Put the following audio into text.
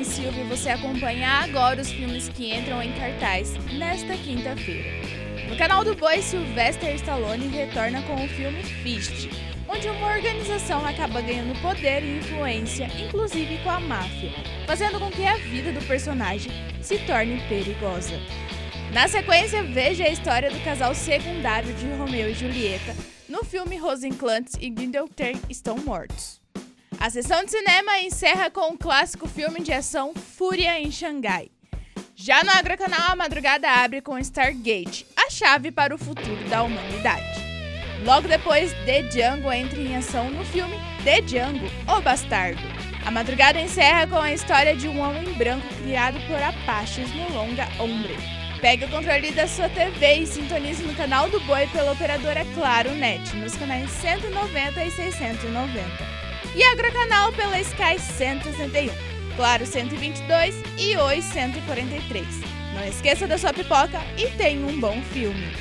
Dani Silva e você acompanha agora os filmes que entram em cartaz nesta quinta-feira. No canal do Boi, Sylvester Stallone retorna com o filme Fist, onde uma organização acaba ganhando poder e influência, inclusive com a máfia, fazendo com que a vida do personagem se torne perigosa. Na sequência, veja a história do casal secundário de Romeu e Julieta no filme Rosencrantz e Guildenstern estão mortos. A sessão de cinema encerra com o clássico filme de ação Fúria em Xangai. Já no Agrocanal, a madrugada abre com Stargate, a chave para o futuro da humanidade. Logo depois, The Django entra em ação no filme The Django, o Bastardo. A madrugada encerra com a história de um homem branco criado por Apaches no longa Ombre. Pegue o controle da sua TV e sintonize no canal do Boi pela operadora Claro Net, nos canais 190 e 690 e Agrocanal pela Sky 161, Claro 122 e Oi 143. Não esqueça da sua pipoca e tenha um bom filme.